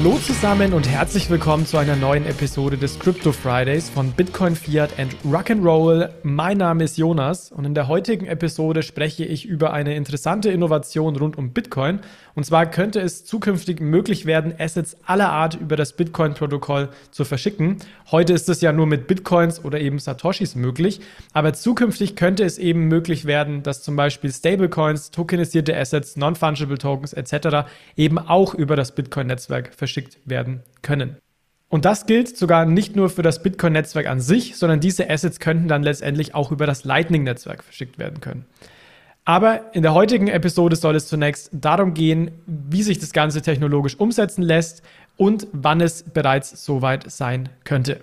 Hallo zusammen und herzlich willkommen zu einer neuen Episode des Crypto Fridays von Bitcoin, Fiat and Rock'n'Roll. Mein Name ist Jonas und in der heutigen Episode spreche ich über eine interessante Innovation rund um Bitcoin. Und zwar könnte es zukünftig möglich werden, Assets aller Art über das Bitcoin-Protokoll zu verschicken. Heute ist es ja nur mit Bitcoins oder eben Satoshis möglich, aber zukünftig könnte es eben möglich werden, dass zum Beispiel Stablecoins, tokenisierte Assets, Non-Fungible Tokens etc. eben auch über das Bitcoin-Netzwerk verschickt werden können. Und das gilt sogar nicht nur für das Bitcoin-Netzwerk an sich, sondern diese Assets könnten dann letztendlich auch über das Lightning-Netzwerk verschickt werden können. Aber in der heutigen Episode soll es zunächst darum gehen, wie sich das Ganze technologisch umsetzen lässt und wann es bereits soweit sein könnte.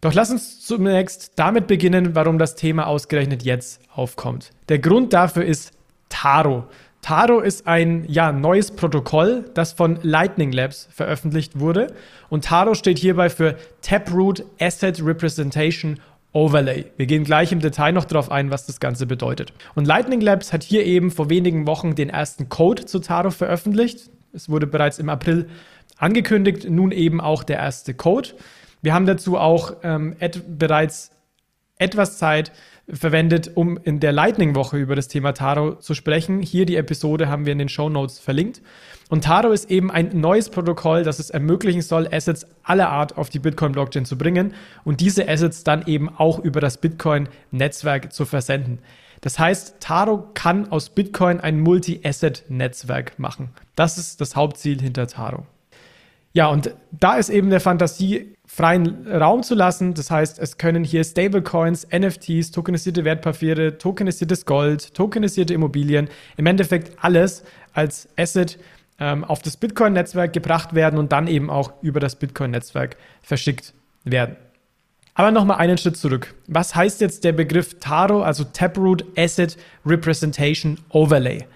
Doch lass uns zunächst damit beginnen, warum das Thema ausgerechnet jetzt aufkommt. Der Grund dafür ist Taro. Taro ist ein ja, neues Protokoll, das von Lightning Labs veröffentlicht wurde. Und Taro steht hierbei für Taproot Asset Representation Overlay. Wir gehen gleich im Detail noch darauf ein, was das Ganze bedeutet. Und Lightning Labs hat hier eben vor wenigen Wochen den ersten Code zu Taro veröffentlicht. Es wurde bereits im April angekündigt, nun eben auch der erste Code. Wir haben dazu auch ähm, et bereits etwas Zeit verwendet, um in der Lightning-Woche über das Thema Taro zu sprechen. Hier die Episode haben wir in den Show Notes verlinkt. Und Taro ist eben ein neues Protokoll, das es ermöglichen soll, Assets aller Art auf die Bitcoin-Blockchain zu bringen und diese Assets dann eben auch über das Bitcoin-Netzwerk zu versenden. Das heißt, Taro kann aus Bitcoin ein Multi-Asset-Netzwerk machen. Das ist das Hauptziel hinter Taro. Ja, und da ist eben der Fantasie freien Raum zu lassen. Das heißt, es können hier Stablecoins, NFTs, tokenisierte Wertpapiere, tokenisiertes Gold, tokenisierte Immobilien, im Endeffekt alles als Asset ähm, auf das Bitcoin-Netzwerk gebracht werden und dann eben auch über das Bitcoin-Netzwerk verschickt werden. Aber nochmal einen Schritt zurück. Was heißt jetzt der Begriff Taro, also Taproot Asset Representation Overlay?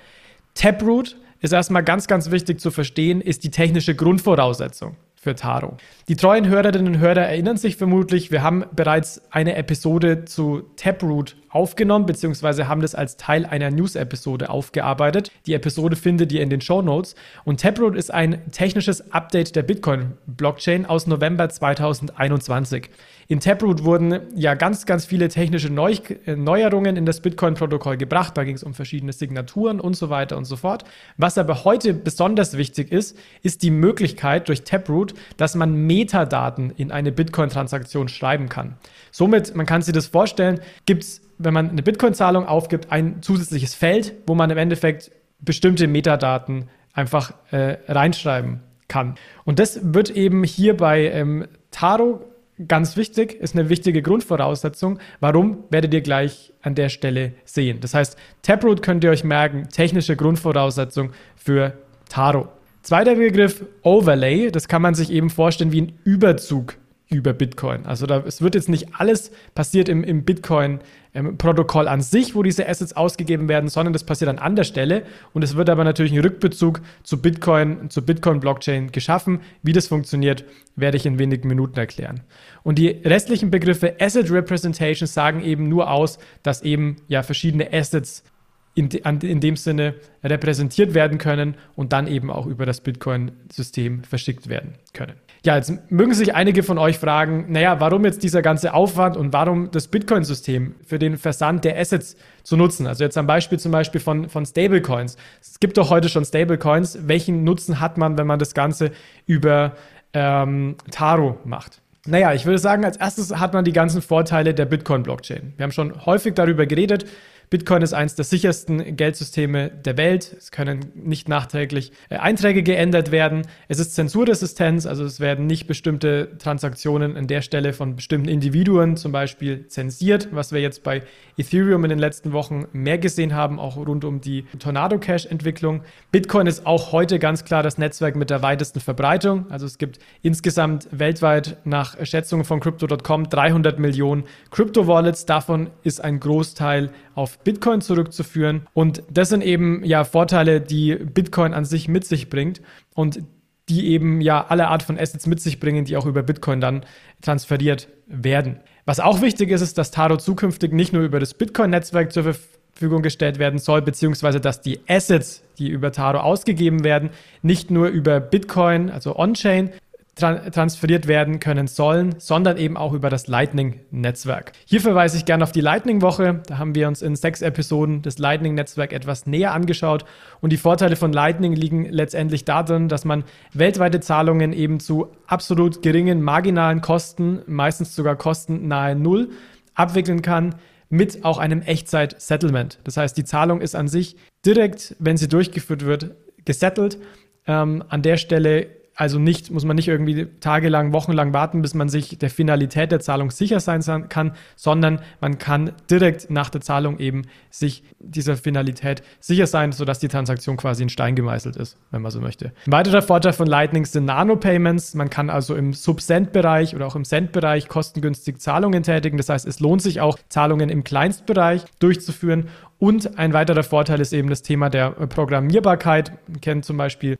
Taproot ist erstmal ganz, ganz wichtig zu verstehen, ist die technische Grundvoraussetzung für Taro. Die treuen Hörerinnen und Hörer erinnern sich vermutlich, wir haben bereits eine Episode zu Taproot aufgenommen, beziehungsweise haben das als Teil einer News-Episode aufgearbeitet. Die Episode findet ihr in den Show Notes. Und Taproot ist ein technisches Update der Bitcoin-Blockchain aus November 2021. In Taproot wurden ja ganz, ganz viele technische Neu Neuerungen in das Bitcoin-Protokoll gebracht. Da ging es um verschiedene Signaturen und so weiter und so fort. Was aber heute besonders wichtig ist, ist die Möglichkeit durch Taproot, dass man Metadaten in eine Bitcoin-Transaktion schreiben kann. Somit, man kann sich das vorstellen, gibt es, wenn man eine Bitcoin-Zahlung aufgibt, ein zusätzliches Feld, wo man im Endeffekt bestimmte Metadaten einfach äh, reinschreiben kann. Und das wird eben hier bei ähm, Taro ganz wichtig, ist eine wichtige Grundvoraussetzung. Warum, werdet ihr gleich an der Stelle sehen. Das heißt, Taproot könnt ihr euch merken, technische Grundvoraussetzung für Taro. Zweiter Begriff, Overlay, das kann man sich eben vorstellen wie ein Überzug über Bitcoin. Also da, es wird jetzt nicht alles passiert im, im Bitcoin-Protokoll an sich, wo diese Assets ausgegeben werden, sondern das passiert an anderer Stelle und es wird aber natürlich ein Rückbezug zu Bitcoin, zur Bitcoin-Blockchain geschaffen. Wie das funktioniert, werde ich in wenigen Minuten erklären. Und die restlichen Begriffe Asset Representation sagen eben nur aus, dass eben ja verschiedene Assets in, in dem Sinne repräsentiert werden können und dann eben auch über das Bitcoin-System verschickt werden können. Ja, jetzt mögen sich einige von euch fragen, naja, warum jetzt dieser ganze Aufwand und warum das Bitcoin-System für den Versand der Assets zu nutzen? Also jetzt am Beispiel zum Beispiel von, von Stablecoins. Es gibt doch heute schon Stablecoins. Welchen Nutzen hat man, wenn man das Ganze über ähm, Taro macht? Naja, ich würde sagen, als erstes hat man die ganzen Vorteile der Bitcoin-Blockchain. Wir haben schon häufig darüber geredet, Bitcoin ist eines der sichersten Geldsysteme der Welt. Es können nicht nachträglich äh, Einträge geändert werden. Es ist Zensurresistenz, also es werden nicht bestimmte Transaktionen an der Stelle von bestimmten Individuen zum Beispiel zensiert, was wir jetzt bei Ethereum in den letzten Wochen mehr gesehen haben, auch rund um die Tornado Cash Entwicklung. Bitcoin ist auch heute ganz klar das Netzwerk mit der weitesten Verbreitung. Also es gibt insgesamt weltweit nach Schätzungen von Crypto.com 300 Millionen Crypto-Wallets. Davon ist ein Großteil auf Bitcoin zurückzuführen. Und das sind eben ja Vorteile, die Bitcoin an sich mit sich bringt und die eben ja alle Art von Assets mit sich bringen, die auch über Bitcoin dann transferiert werden. Was auch wichtig ist, ist, dass Taro zukünftig nicht nur über das Bitcoin-Netzwerk zur Verfügung gestellt werden soll, beziehungsweise dass die Assets, die über Taro ausgegeben werden, nicht nur über Bitcoin, also On-Chain, transferiert werden können sollen, sondern eben auch über das Lightning-Netzwerk. Hier verweise ich gerne auf die Lightning-Woche. Da haben wir uns in sechs Episoden des Lightning-Netzwerks etwas näher angeschaut. Und die Vorteile von Lightning liegen letztendlich darin, dass man weltweite Zahlungen eben zu absolut geringen marginalen Kosten, meistens sogar Kosten nahe Null, abwickeln kann mit auch einem Echtzeit-Settlement. Das heißt, die Zahlung ist an sich direkt, wenn sie durchgeführt wird, gesettelt. Ähm, an der Stelle also nicht, muss man nicht irgendwie tagelang, wochenlang warten, bis man sich der Finalität der Zahlung sicher sein kann, sondern man kann direkt nach der Zahlung eben sich dieser Finalität sicher sein, sodass die Transaktion quasi in Stein gemeißelt ist, wenn man so möchte. Ein weiterer Vorteil von Lightning sind Nano-Payments. Man kann also im Sub-Cent-Bereich oder auch im Cent-Bereich kostengünstig Zahlungen tätigen. Das heißt, es lohnt sich auch, Zahlungen im Kleinstbereich durchzuführen. Und ein weiterer Vorteil ist eben das Thema der Programmierbarkeit. Man kennt zum Beispiel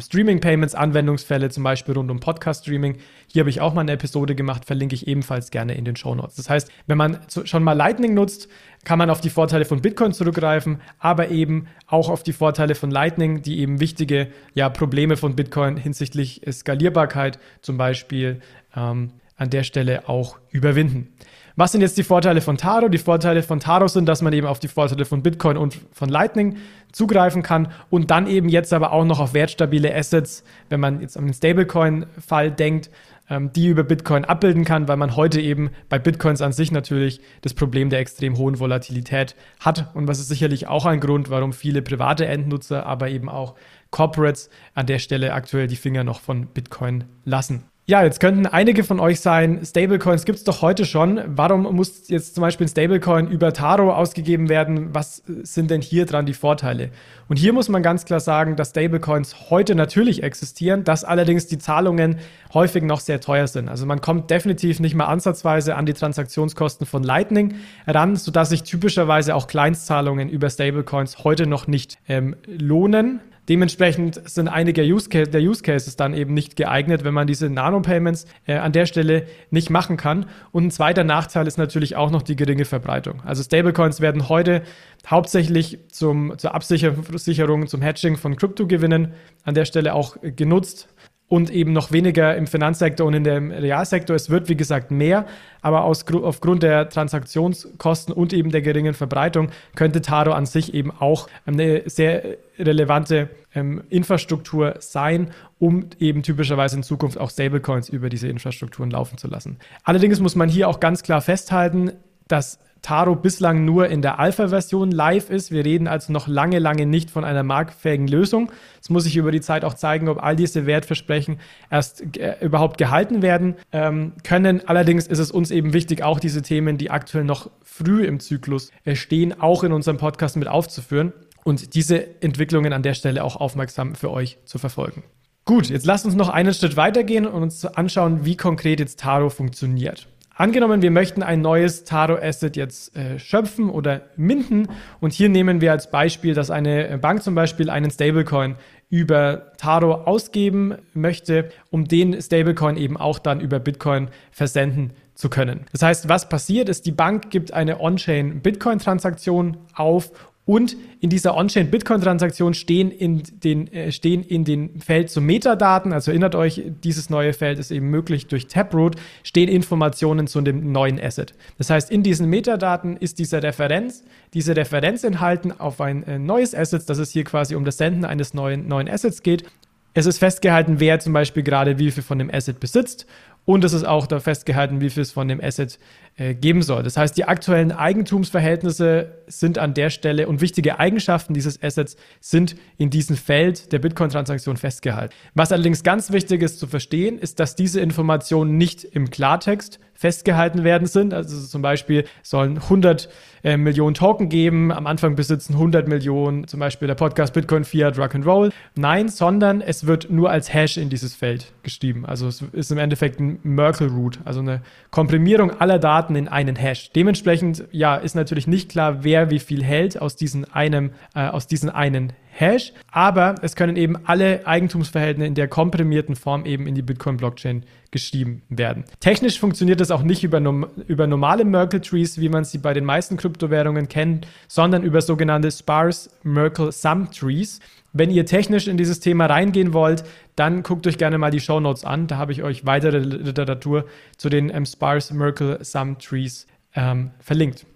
Streaming-Payments, Anwendungsfälle, zum Beispiel rund um Podcast-Streaming. Hier habe ich auch mal eine Episode gemacht, verlinke ich ebenfalls gerne in den Show Notes. Das heißt, wenn man schon mal Lightning nutzt, kann man auf die Vorteile von Bitcoin zurückgreifen, aber eben auch auf die Vorteile von Lightning, die eben wichtige ja, Probleme von Bitcoin hinsichtlich Skalierbarkeit zum Beispiel ähm, an der Stelle auch überwinden. Was sind jetzt die Vorteile von Taro? Die Vorteile von Taro sind, dass man eben auf die Vorteile von Bitcoin und von Lightning zugreifen kann und dann eben jetzt aber auch noch auf wertstabile Assets, wenn man jetzt an den Stablecoin-Fall denkt, ähm, die über Bitcoin abbilden kann, weil man heute eben bei Bitcoins an sich natürlich das Problem der extrem hohen Volatilität hat und was ist sicherlich auch ein Grund, warum viele private Endnutzer, aber eben auch Corporates an der Stelle aktuell die Finger noch von Bitcoin lassen. Ja, jetzt könnten einige von euch sein, Stablecoins gibt es doch heute schon. Warum muss jetzt zum Beispiel ein Stablecoin über Taro ausgegeben werden? Was sind denn hier dran die Vorteile? Und hier muss man ganz klar sagen, dass Stablecoins heute natürlich existieren, dass allerdings die Zahlungen häufig noch sehr teuer sind. Also man kommt definitiv nicht mal ansatzweise an die Transaktionskosten von Lightning ran, sodass sich typischerweise auch Kleinstzahlungen über Stablecoins heute noch nicht ähm, lohnen. Dementsprechend sind einige Use der Use Cases dann eben nicht geeignet, wenn man diese Nano-Payments äh, an der Stelle nicht machen kann. Und ein zweiter Nachteil ist natürlich auch noch die geringe Verbreitung. Also Stablecoins werden heute hauptsächlich zum, zur Absicherung, zum Hedging von Kryptogewinnen an der Stelle auch genutzt und eben noch weniger im Finanzsektor und in dem Realsektor. Es wird, wie gesagt, mehr, aber aus, aufgrund der Transaktionskosten und eben der geringen Verbreitung könnte Taro an sich eben auch eine sehr relevante ähm, Infrastruktur sein, um eben typischerweise in Zukunft auch Stablecoins über diese Infrastrukturen laufen zu lassen. Allerdings muss man hier auch ganz klar festhalten, dass Taro bislang nur in der Alpha-Version live ist. Wir reden also noch lange, lange nicht von einer marktfähigen Lösung. Es muss sich über die Zeit auch zeigen, ob all diese Wertversprechen erst äh, überhaupt gehalten werden ähm, können. Allerdings ist es uns eben wichtig, auch diese Themen, die aktuell noch früh im Zyklus äh, stehen, auch in unserem Podcast mit aufzuführen und diese Entwicklungen an der Stelle auch aufmerksam für euch zu verfolgen. Gut, jetzt lasst uns noch einen Schritt weitergehen und uns anschauen, wie konkret jetzt Taro funktioniert. Angenommen, wir möchten ein neues Taro-Asset jetzt äh, schöpfen oder minden und hier nehmen wir als Beispiel, dass eine Bank zum Beispiel einen Stablecoin über Taro ausgeben möchte, um den Stablecoin eben auch dann über Bitcoin versenden zu können. Das heißt, was passiert ist, die Bank gibt eine On-Chain Bitcoin-Transaktion auf und in dieser On-Chain-Bitcoin-Transaktion stehen in den, äh, stehen in den Feld zu Metadaten, also erinnert euch, dieses neue Feld ist eben möglich durch Taproot, stehen Informationen zu dem neuen Asset. Das heißt, in diesen Metadaten ist diese Referenz, diese Referenz enthalten auf ein äh, neues Asset, dass es hier quasi um das Senden eines neuen, neuen Assets geht. Es ist festgehalten, wer zum Beispiel gerade wie viel von dem Asset besitzt und es ist auch da festgehalten, wie viel es von dem Asset geben soll. Das heißt, die aktuellen Eigentumsverhältnisse sind an der Stelle und wichtige Eigenschaften dieses Assets sind in diesem Feld der Bitcoin-Transaktion festgehalten. Was allerdings ganz wichtig ist zu verstehen, ist, dass diese Informationen nicht im Klartext festgehalten werden sind. Also zum Beispiel sollen 100 äh, Millionen Token geben. Am Anfang besitzen 100 Millionen zum Beispiel der Podcast Bitcoin Fiat Rock and Roll. Nein, sondern es wird nur als Hash in dieses Feld geschrieben. Also es ist im Endeffekt ein Merkle Root, also eine Komprimierung aller Daten in einen Hash. Dementsprechend ja ist natürlich nicht klar, wer wie viel hält aus diesem einem äh, aus diesem einen Hash, aber es können eben alle Eigentumsverhältnisse in der komprimierten Form eben in die Bitcoin-Blockchain geschrieben werden. Technisch funktioniert das auch nicht über, über normale Merkle Trees, wie man sie bei den meisten Kryptowährungen kennt, sondern über sogenannte Sparse Merkle Sum Trees. Wenn ihr technisch in dieses Thema reingehen wollt, dann guckt euch gerne mal die Show Notes an. Da habe ich euch weitere Literatur zu den ähm, Sparse Merkle Sum Trees ähm, verlinkt.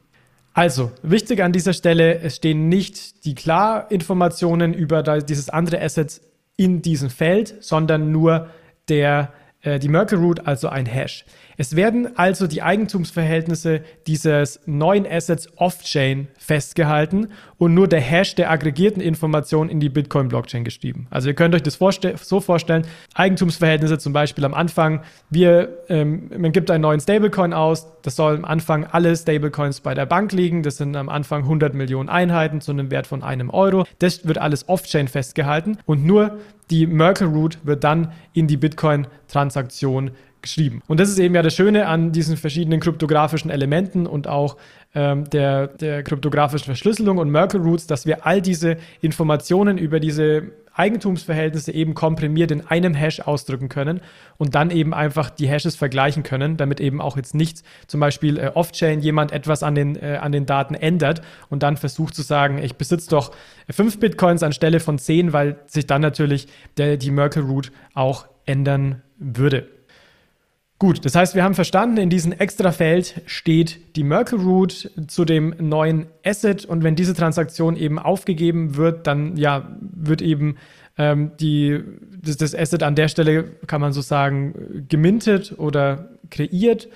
Also, wichtig an dieser Stelle, es stehen nicht die Klarinformationen über dieses andere Asset in diesem Feld, sondern nur der, äh, die Merkle Root, also ein Hash. Es werden also die Eigentumsverhältnisse dieses neuen Assets off-chain festgehalten und nur der Hash der aggregierten Informationen in die Bitcoin-Blockchain geschrieben. Also ihr könnt euch das vorste so vorstellen, Eigentumsverhältnisse zum Beispiel am Anfang, wir, ähm, man gibt einen neuen Stablecoin aus, das soll am Anfang alle Stablecoins bei der Bank liegen, das sind am Anfang 100 Millionen Einheiten zu einem Wert von einem Euro. Das wird alles off-chain festgehalten und nur die Merkle Root wird dann in die Bitcoin-Transaktion geschrieben. Und das ist eben ja das Schöne an diesen verschiedenen kryptografischen Elementen und auch ähm, der, der kryptografischen Verschlüsselung und Merkle Roots, dass wir all diese Informationen über diese Eigentumsverhältnisse eben komprimiert in einem Hash ausdrücken können und dann eben einfach die Hashes vergleichen können, damit eben auch jetzt nicht zum Beispiel äh, off-chain jemand etwas an den, äh, an den Daten ändert und dann versucht zu sagen, ich besitze doch fünf Bitcoins anstelle von zehn, weil sich dann natürlich der, die Merkle Root auch ändern würde. Gut, das heißt, wir haben verstanden, in diesem Extrafeld steht die Merkle Root zu dem neuen Asset und wenn diese Transaktion eben aufgegeben wird, dann ja, wird eben ähm, die, das, das, Asset an der Stelle, kann man so sagen, gemintet oder kreiert.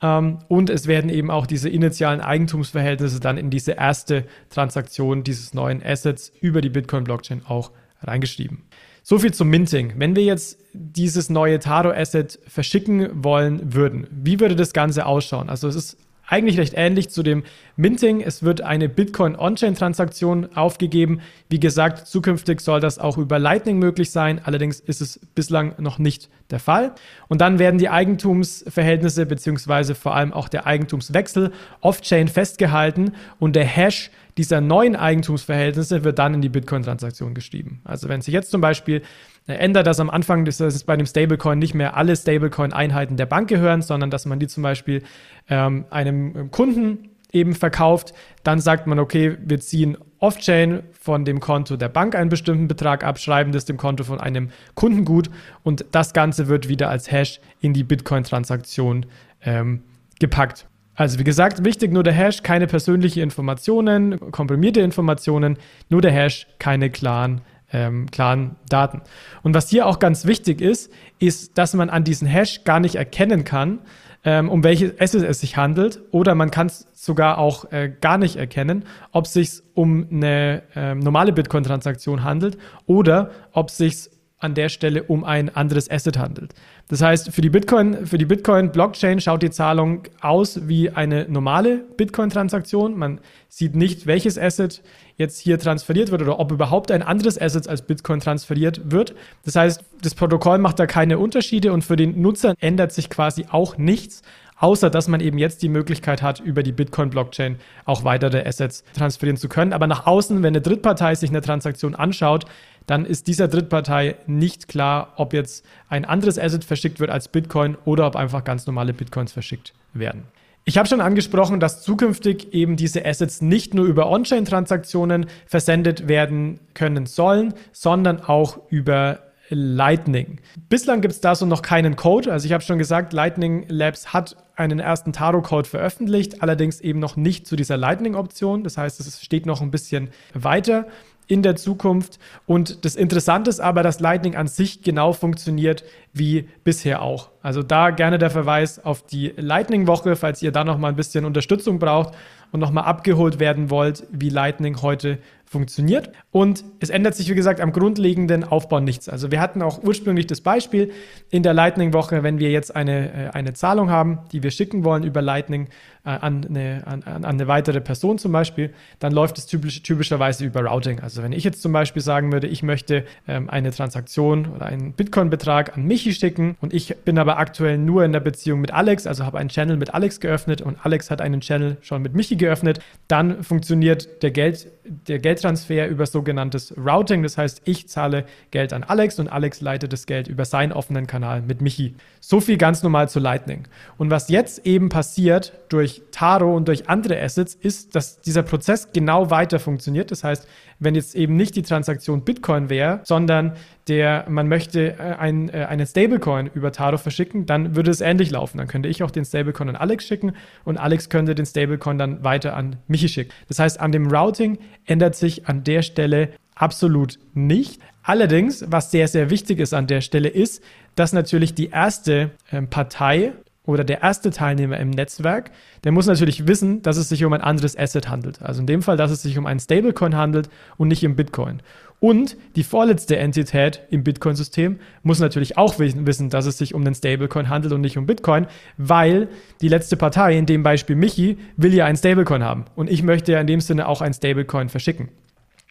Ähm, und es werden eben auch diese initialen Eigentumsverhältnisse dann in diese erste Transaktion dieses neuen Assets über die Bitcoin-Blockchain auch reingeschrieben. So viel zum Minting. Wenn wir jetzt dieses neue Taro-Asset verschicken wollen würden, wie würde das Ganze ausschauen? Also es ist eigentlich recht ähnlich zu dem Minting. Es wird eine Bitcoin-On-Chain-Transaktion aufgegeben. Wie gesagt, zukünftig soll das auch über Lightning möglich sein. Allerdings ist es bislang noch nicht der Fall. Und dann werden die Eigentumsverhältnisse beziehungsweise vor allem auch der Eigentumswechsel off-chain festgehalten und der Hash dieser neuen Eigentumsverhältnisse wird dann in die Bitcoin-Transaktion geschrieben. Also wenn sich jetzt zum Beispiel ändert, dass am Anfang dass es bei dem Stablecoin nicht mehr alle Stablecoin-Einheiten der Bank gehören, sondern dass man die zum Beispiel ähm, einem Kunden eben verkauft, dann sagt man, okay, wir ziehen off-chain von dem Konto der Bank einen bestimmten Betrag ab, schreiben das dem Konto von einem Kunden gut und das Ganze wird wieder als Hash in die Bitcoin-Transaktion ähm, gepackt. Also wie gesagt, wichtig nur der Hash, keine persönlichen Informationen, komprimierte Informationen, nur der Hash, keine klaren, ähm, klaren Daten. Und was hier auch ganz wichtig ist, ist, dass man an diesen Hash gar nicht erkennen kann, ähm, um welches Asset es sich handelt, oder man kann es sogar auch äh, gar nicht erkennen, ob es sich um eine äh, normale Bitcoin-Transaktion handelt oder ob es sich an der Stelle um ein anderes Asset handelt. Das heißt, für die Bitcoin, für die Bitcoin-Blockchain schaut die Zahlung aus wie eine normale Bitcoin-Transaktion. Man sieht nicht, welches Asset jetzt hier transferiert wird oder ob überhaupt ein anderes Asset als Bitcoin transferiert wird. Das heißt, das Protokoll macht da keine Unterschiede und für den Nutzer ändert sich quasi auch nichts, außer dass man eben jetzt die Möglichkeit hat, über die Bitcoin-Blockchain auch weitere Assets transferieren zu können. Aber nach außen, wenn eine Drittpartei sich eine Transaktion anschaut, dann ist dieser Drittpartei nicht klar, ob jetzt ein anderes Asset verschickt wird als Bitcoin oder ob einfach ganz normale Bitcoins verschickt werden. Ich habe schon angesprochen, dass zukünftig eben diese Assets nicht nur über On-Chain-Transaktionen versendet werden können sollen, sondern auch über Lightning. Bislang gibt es da so noch keinen Code. Also ich habe schon gesagt, Lightning Labs hat einen ersten Taro-Code veröffentlicht, allerdings eben noch nicht zu dieser Lightning-Option. Das heißt, es steht noch ein bisschen weiter in der Zukunft. Und das Interessante ist aber, dass Lightning an sich genau funktioniert wie bisher auch. Also da gerne der Verweis auf die Lightning-Woche, falls ihr da noch mal ein bisschen Unterstützung braucht und noch mal abgeholt werden wollt, wie Lightning heute funktioniert. Und es ändert sich, wie gesagt, am grundlegenden Aufbau nichts. Also wir hatten auch ursprünglich das Beispiel in der Lightning-Woche, wenn wir jetzt eine, äh, eine Zahlung haben, die wir schicken wollen über Lightning äh, an, eine, an, an, eine weitere Person zum Beispiel, dann läuft es typisch, typischerweise über Routing. Also wenn ich jetzt zum Beispiel sagen würde, ich möchte ähm, eine Transaktion oder einen Bitcoin-Betrag an Michi schicken und ich bin aber aktuell nur in der Beziehung mit Alex, also habe einen Channel mit Alex geöffnet und Alex hat einen Channel schon mit Michi geöffnet, dann funktioniert der Geld, der Geld Geldtransfer über sogenanntes Routing. Das heißt, ich zahle Geld an Alex und Alex leitet das Geld über seinen offenen Kanal mit Michi. So viel ganz normal zu Lightning. Und was jetzt eben passiert durch Taro und durch andere Assets, ist, dass dieser Prozess genau weiter funktioniert. Das heißt, wenn jetzt eben nicht die Transaktion Bitcoin wäre, sondern der, man möchte äh, ein, äh, einen Stablecoin über Taro verschicken, dann würde es ähnlich laufen. Dann könnte ich auch den Stablecoin an Alex schicken und Alex könnte den Stablecoin dann weiter an Michi schicken. Das heißt, an dem Routing ändert sich an der Stelle absolut nicht. Allerdings, was sehr, sehr wichtig ist an der Stelle, ist, dass natürlich die erste äh, Partei oder der erste Teilnehmer im Netzwerk, der muss natürlich wissen, dass es sich um ein anderes Asset handelt. Also in dem Fall, dass es sich um einen Stablecoin handelt und nicht um Bitcoin. Und die vorletzte Entität im Bitcoin-System muss natürlich auch wissen, dass es sich um den Stablecoin handelt und nicht um Bitcoin, weil die letzte Partei, in dem Beispiel Michi, will ja einen Stablecoin haben. Und ich möchte ja in dem Sinne auch einen Stablecoin verschicken.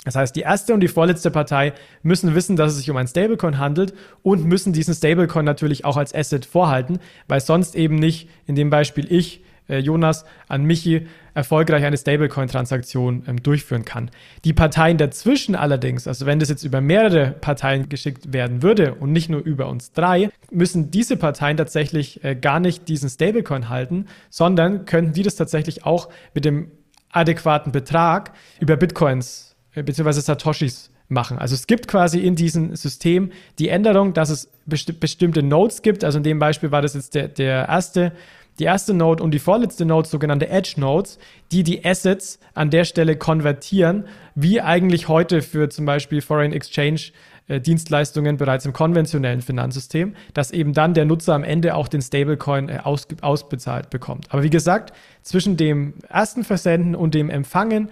Das heißt, die erste und die vorletzte Partei müssen wissen, dass es sich um ein Stablecoin handelt und müssen diesen Stablecoin natürlich auch als Asset vorhalten, weil sonst eben nicht, in dem Beispiel ich, äh, Jonas, an Michi erfolgreich eine Stablecoin-Transaktion ähm, durchführen kann. Die Parteien dazwischen allerdings, also wenn das jetzt über mehrere Parteien geschickt werden würde und nicht nur über uns drei, müssen diese Parteien tatsächlich äh, gar nicht diesen Stablecoin halten, sondern könnten die das tatsächlich auch mit dem adäquaten Betrag über Bitcoins beziehungsweise Satoshis machen. Also es gibt quasi in diesem System die Änderung, dass es besti bestimmte Nodes gibt. Also in dem Beispiel war das jetzt der, der erste, die erste Node und die vorletzte Node, sogenannte Edge Nodes, die die Assets an der Stelle konvertieren, wie eigentlich heute für zum Beispiel Foreign Exchange äh, Dienstleistungen bereits im konventionellen Finanzsystem, dass eben dann der Nutzer am Ende auch den Stablecoin äh, aus, ausbezahlt bekommt. Aber wie gesagt, zwischen dem ersten Versenden und dem Empfangen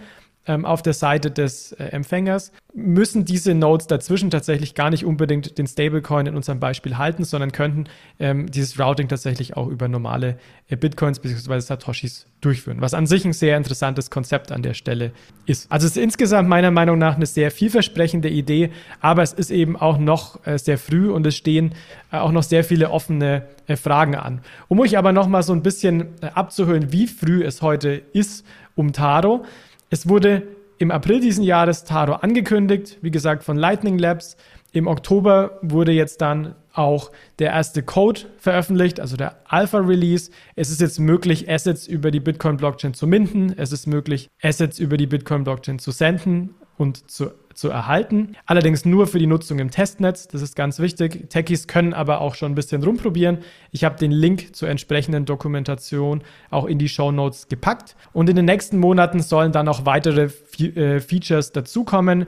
ähm, auf der Seite des äh, Empfängers, müssen diese Nodes dazwischen tatsächlich gar nicht unbedingt den Stablecoin in unserem Beispiel halten, sondern könnten ähm, dieses Routing tatsächlich auch über normale äh, Bitcoins bzw. Satoshis durchführen, was an sich ein sehr interessantes Konzept an der Stelle ist. Also es ist insgesamt meiner Meinung nach eine sehr vielversprechende Idee, aber es ist eben auch noch äh, sehr früh und es stehen äh, auch noch sehr viele offene äh, Fragen an. Um euch aber noch mal so ein bisschen äh, abzuhören, wie früh es heute ist um Taro, es wurde im April diesen Jahres Taro angekündigt, wie gesagt von Lightning Labs. Im Oktober wurde jetzt dann auch der erste Code veröffentlicht, also der Alpha-Release. Es ist jetzt möglich, Assets über die Bitcoin-Blockchain zu minden. Es ist möglich, Assets über die Bitcoin-Blockchain zu senden und zu zu erhalten. Allerdings nur für die Nutzung im Testnetz. Das ist ganz wichtig. Techies können aber auch schon ein bisschen rumprobieren. Ich habe den Link zur entsprechenden Dokumentation auch in die Show Notes gepackt. Und in den nächsten Monaten sollen dann auch weitere Fe äh, Features dazukommen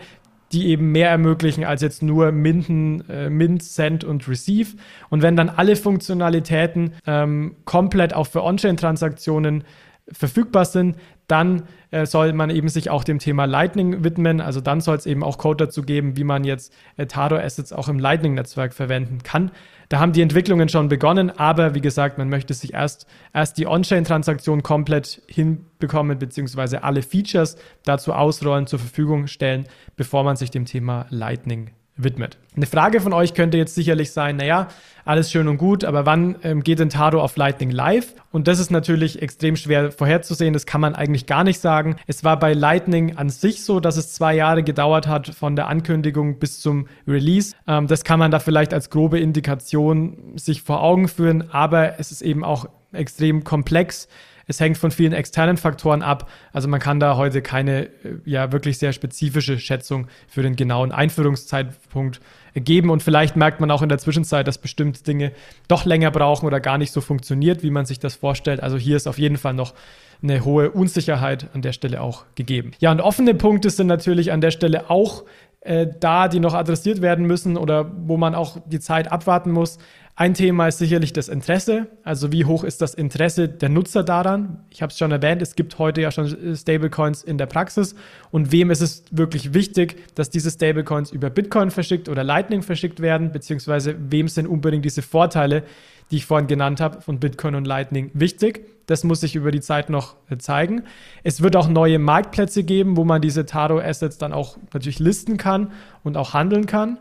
die eben mehr ermöglichen als jetzt nur Minden, äh, Mint, Send und Receive. Und wenn dann alle Funktionalitäten ähm, komplett auch für On-Chain-Transaktionen verfügbar sind, dann äh, soll man eben sich auch dem Thema Lightning widmen. Also dann soll es eben auch Code dazu geben, wie man jetzt äh, Taro Assets auch im Lightning-Netzwerk verwenden kann. Da haben die Entwicklungen schon begonnen, aber wie gesagt, man möchte sich erst, erst die On-Chain-Transaktion komplett hinbekommen, beziehungsweise alle Features dazu ausrollen, zur Verfügung stellen, bevor man sich dem Thema Lightning widmet. Eine Frage von euch könnte jetzt sicherlich sein, naja, alles schön und gut, aber wann ähm, geht denn Tado auf Lightning live? Und das ist natürlich extrem schwer vorherzusehen, das kann man eigentlich gar nicht sagen. Es war bei Lightning an sich so, dass es zwei Jahre gedauert hat von der Ankündigung bis zum Release. Ähm, das kann man da vielleicht als grobe Indikation sich vor Augen führen, aber es ist eben auch extrem komplex. Es hängt von vielen externen Faktoren ab. Also man kann da heute keine äh, ja wirklich sehr spezifische Schätzung für den genauen Einführungszeitpunkt geben. Und vielleicht merkt man auch in der Zwischenzeit, dass bestimmte Dinge doch länger brauchen oder gar nicht so funktioniert, wie man sich das vorstellt. Also hier ist auf jeden Fall noch eine hohe Unsicherheit an der Stelle auch gegeben. Ja, und offene Punkte sind natürlich an der Stelle auch äh, da, die noch adressiert werden müssen oder wo man auch die Zeit abwarten muss. Ein Thema ist sicherlich das Interesse. Also wie hoch ist das Interesse der Nutzer daran? Ich habe es schon erwähnt, es gibt heute ja schon Stablecoins in der Praxis. Und wem ist es wirklich wichtig, dass diese Stablecoins über Bitcoin verschickt oder Lightning verschickt werden? Beziehungsweise wem sind unbedingt diese Vorteile, die ich vorhin genannt habe, von Bitcoin und Lightning wichtig? Das muss sich über die Zeit noch äh, zeigen. Es wird auch neue Marktplätze geben, wo man diese Taro-Assets dann auch natürlich listen kann und auch handeln kann.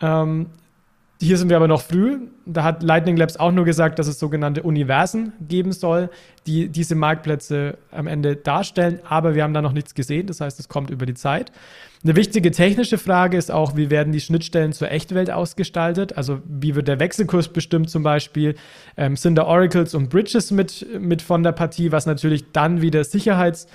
Ähm, Hier sind wir aber noch früh. Da hat Lightning Labs auch nur gesagt, dass es sogenannte Universen geben soll, die diese Marktplätze am Ende darstellen. Aber wir haben da noch nichts gesehen. Das heißt, es kommt über die Zeit. Eine wichtige technische Frage ist auch, wie werden die Schnittstellen zur Echtwelt ausgestaltet? Also wie wird der Wechselkurs bestimmt zum Beispiel? Ähm, sind da Oracles und Bridges mit, mit von der Partie, was natürlich dann wieder Sicherheits-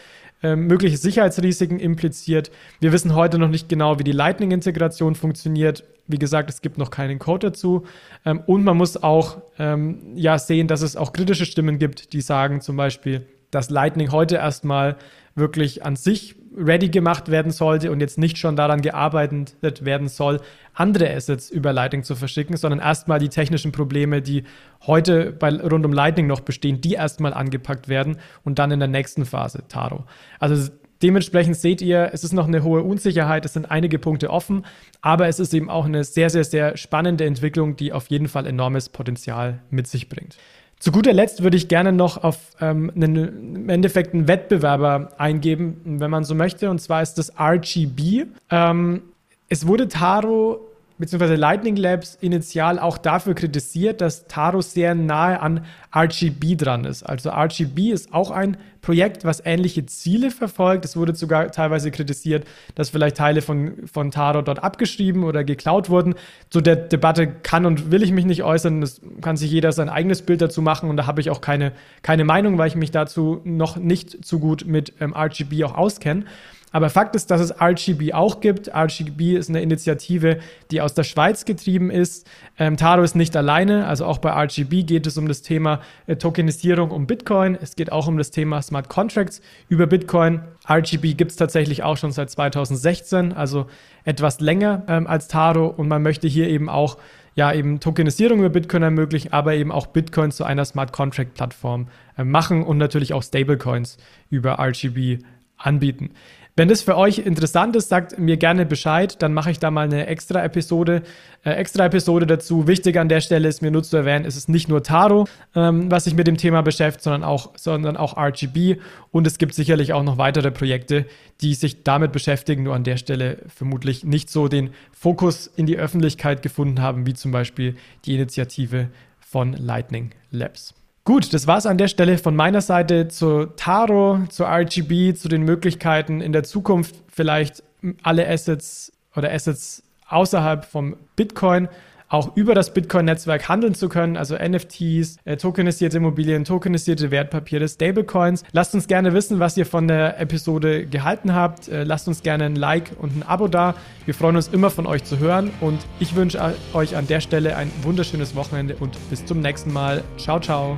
ähm, mögliche Sicherheitsrisiken impliziert. Wir wissen heute noch nicht genau, wie die Lightning-Integration funktioniert. Wie gesagt, es gibt noch keinen Code dazu. Ähm, und man muss auch ähm, ja sehen, dass es auch kritische Stimmen gibt, die sagen zum Beispiel, dass Lightning heute erstmal wirklich an sich ready gemacht werden sollte und jetzt nicht schon daran gearbeitet werden soll, andere Assets über Lightning zu verschicken, sondern erstmal die technischen Probleme, die heute bei, rund um Lightning noch bestehen, die erstmal angepackt werden und dann in der nächsten Phase Taro. Also Dementsprechend seht ihr, es ist noch eine hohe Unsicherheit, es sind einige Punkte offen, aber es ist eben auch eine sehr, sehr, sehr spannende Entwicklung, die auf jeden Fall enormes Potenzial mit sich bringt. Zu guter Letzt würde ich gerne noch auf ähm, einen, im Endeffekt einen Wettbewerber eingeben, wenn man so möchte, und zwar ist das RGB. Ähm, es wurde Taro bzw. Lightning Labs initial auch dafür kritisiert, dass Taro sehr nahe an RGB dran ist. Also RGB ist auch ein Projekt, was ähnliche Ziele verfolgt. Es wurde sogar teilweise kritisiert, dass vielleicht Teile von, von Taro dort abgeschrieben oder geklaut wurden. Zu der Debatte kann und will ich mich nicht äußern. Das kann sich jeder sein eigenes Bild dazu machen und da habe ich auch keine, keine Meinung, weil ich mich dazu noch nicht zu gut mit ähm, RGB auch auskenne. Aber Fakt ist, dass es RGB auch gibt. RGB ist eine Initiative, die aus der Schweiz getrieben ist. Ähm, Taro ist nicht alleine. Also auch bei RGB geht es um das Thema äh, Tokenisierung um Bitcoin. Es geht auch um das Thema Smart Contracts über Bitcoin. RGB gibt es tatsächlich auch schon seit 2016, also etwas länger ähm, als Taro. Und man möchte hier eben auch ja, eben Tokenisierung über Bitcoin ermöglichen, aber eben auch Bitcoin zu einer Smart Contract Plattform äh, machen und natürlich auch Stablecoins über RGB anbieten. Wenn das für euch interessant ist, sagt mir gerne Bescheid, dann mache ich da mal eine extra Episode, äh, extra Episode dazu. Wichtig an der Stelle ist mir nur zu erwähnen, es ist nicht nur Taro, ähm, was sich mit dem Thema beschäftigt, sondern auch, sondern auch RGB und es gibt sicherlich auch noch weitere Projekte, die sich damit beschäftigen, nur an der Stelle vermutlich nicht so den Fokus in die Öffentlichkeit gefunden haben, wie zum Beispiel die Initiative von Lightning Labs. Gut, das war es an der Stelle von meiner Seite zu Taro, zu RGB, zu den Möglichkeiten in der Zukunft vielleicht alle Assets oder Assets außerhalb vom Bitcoin auch über das Bitcoin-Netzwerk handeln zu können, also NFTs, äh, tokenisierte Immobilien, tokenisierte Wertpapiere, Stablecoins. Lasst uns gerne wissen, was ihr von der Episode gehalten habt. Äh, lasst uns gerne ein Like und ein Abo da. Wir freuen uns immer von euch zu hören und ich wünsche euch an der Stelle ein wunderschönes Wochenende und bis zum nächsten Mal. Ciao, ciao.